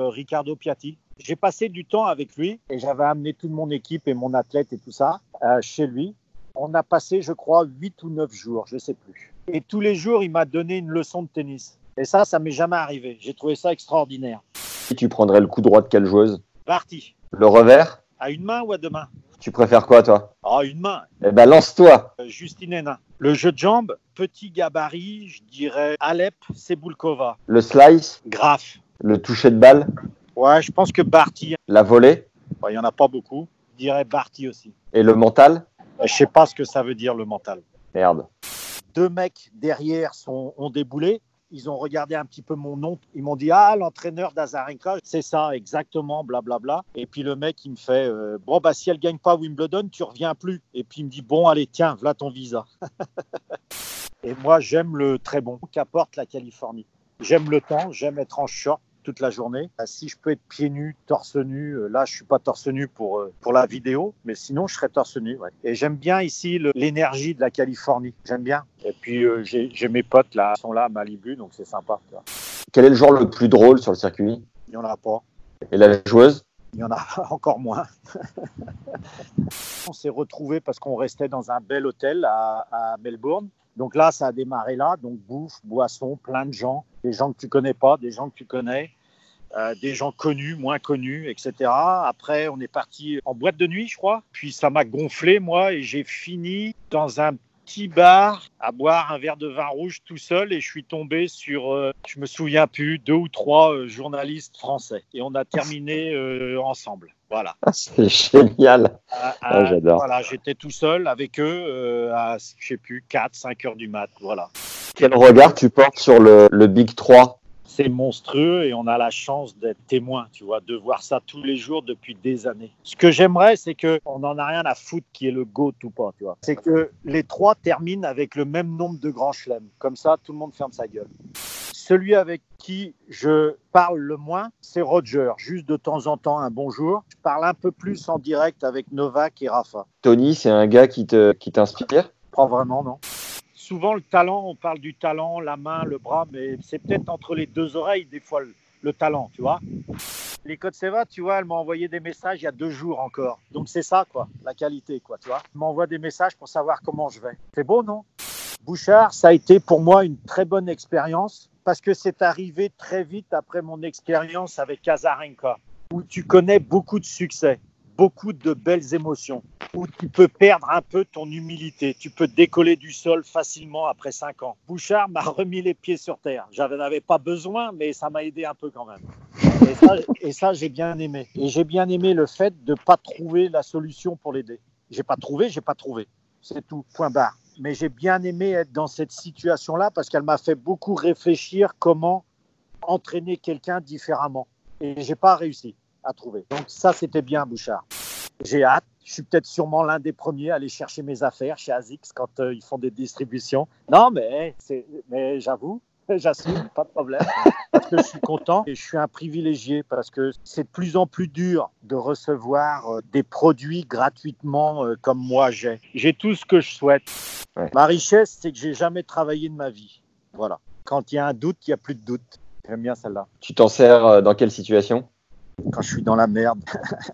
Euh, Ricardo Piatti. J'ai passé du temps avec lui et j'avais amené toute mon équipe et mon athlète et tout ça euh, chez lui. On a passé, je crois, 8 ou 9 jours, je sais plus. Et tous les jours, il m'a donné une leçon de tennis. Et ça, ça m'est jamais arrivé. J'ai trouvé ça extraordinaire. Tu prendrais le coup droit de quelle joueuse? Parti. Le revers? À une main ou à deux mains? Tu préfères quoi, toi? Ah, une main. Eh ben, lance-toi Euh, Justine Hénin. Le jeu de jambes, petit gabarit, je dirais Alep, Sebulkova. Le slice? Graf. Le toucher de balle Ouais, je pense que Barty, La volée il n'y en a pas beaucoup. Je dirais Barty aussi. Et le mental Je sais pas ce que ça veut dire le mental. Merde. deux mecs derrière sont, ont déboulé. Ils ont regardé un petit peu mon nom. Ils m'ont dit Ah, l'entraîneur d'Azarenka, c'est ça, exactement, blablabla. Et puis le mec, il me fait euh, Bon, bah, si elle gagne pas Wimbledon, tu reviens plus. Et puis il me dit Bon, allez, tiens, voilà ton visa. Et moi, j'aime le très bon qu'apporte la Californie. J'aime le temps, j'aime être en short toute la journée. Ah, Si je peux être pieds nus, torse nu, euh, là je suis pas torse nu pour, euh, pour la vidéo, mais sinon je serais torse nu. ouais. Et j'aime bien ici l'énergie de la Californie, j'aime bien. Et puis euh, j'ai mes potes là, ils sont là à Malibu, donc c'est sympa. Quel est le joueur le plus drôle sur le circuit? Il y en a pas, Et la joueuse? Il y en a encore moins. on s'est retrouvés parce qu'on restait dans un bel hôtel à, à Melbourne. Donc là, ça a démarré là. Donc bouffe, boisson, plein de gens, des gens que tu connais pas, des gens que tu connais. euh, des gens connus, moins connus, etc. Après, on est parti en boîte de nuit, je crois. Puis ça m'a gonflé, moi, et j'ai fini dans un petit bar à boire un verre de vin rouge tout seul et je suis tombé sur, euh, je me souviens plus, deux ou trois euh, journalistes français. Et on a terminé euh, ensemble. Voilà. Ah, C'est génial Ah, j'adore. Voilà, j'étais tout seul avec eux euh, à, je sais plus, 4, 5 heures du mat. Voilà. Quel regard tu portes sur le, le Big 3 C'est monstrueux et on a la chance d'être témoin, tu vois, de voir ça tous les jours depuis des années. Ce que j'aimerais, c'est que on n'en a rien à foutre qui est le GOAT ou pas, tu vois. C'est que les trois terminent avec le même nombre de grands chelems. Comme ça, tout le monde ferme sa gueule. Celui avec qui je parle le moins, c'est Roger. Juste de temps en temps, un bonjour. Je parle un peu plus en direct avec Novak et Rafa. Tony, c'est un gars qui te- qui t'inspire? Pas vraiment, non. Souvent, le talent, on parle du talent, la main, le bras, mais c'est peut-être entre les deux oreilles, des fois, le, le talent, tu vois. Les Codes Seva, tu vois, elle m'a envoyé des messages il y a deux jours encore. Donc, c'est ça, quoi, la qualité, quoi, tu vois. M'envoie des messages pour savoir comment je vais. C'est beau, non? Bouchard, ça a été pour moi une très bonne expérience parce que c'est arrivé très vite après mon expérience avec Azarenka, où tu connais beaucoup de succès, beaucoup de belles émotions où tu peux perdre un peu ton humilité. Tu peux décoller du sol facilement après cinq ans. Bouchard m'a remis les pieds sur terre. J'en avais pas besoin, mais ça m'a aidé un peu quand même. Et ça, et ça, j'ai bien aimé. Et j'ai bien aimé le fait de ne pas trouver la solution pour l'aider. J'ai pas trouvé, j'ai pas trouvé. C'est tout, point barre. Mais j'ai bien aimé être dans cette situation-là parce qu'elle m'a fait beaucoup réfléchir comment entraîner quelqu'un différemment. Et j'ai pas réussi à trouver. Donc ça, c'était bien, Bouchard. J'ai hâte. Je suis peut-être sûrement l'un des premiers à aller chercher mes affaires chez Azix quand euh, ils font des distributions. Non, mais, c'est- mais j'avoue, j'assume, pas de problème. Parce que je suis content et je suis un privilégié parce que c'est de plus en plus dur de recevoir euh, des produits gratuitement euh, comme moi j'ai. J'ai tout ce que je souhaite. Ouais. Ma richesse, c'est que j'ai jamais travaillé de ma vie. Voilà. Quand il y a un doute, il n'y a plus de doute. J'aime bien celle-là. Tu t'en sers dans quelle situation? Quand je suis dans la merde.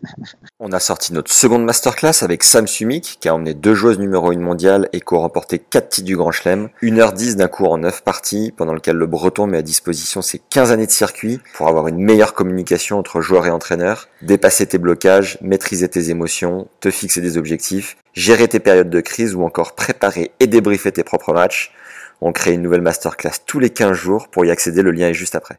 On a sorti notre seconde masterclass avec Sam Sumik, qui a emmené deux joueuses numéro 1 mondiale et qui a remporté 4 titres du Grand Chelem. 1h10 d'un cours en 9 parties, pendant lequel le Breton met à disposition ses 15 années de circuit pour avoir une meilleure communication entre joueurs et entraîneurs, dépasser tes blocages, maîtriser tes émotions, te fixer des objectifs, gérer tes périodes de crise ou encore préparer et débriefer tes propres matchs. On crée une nouvelle masterclass tous les 15 jours pour y accéder, le lien est juste après.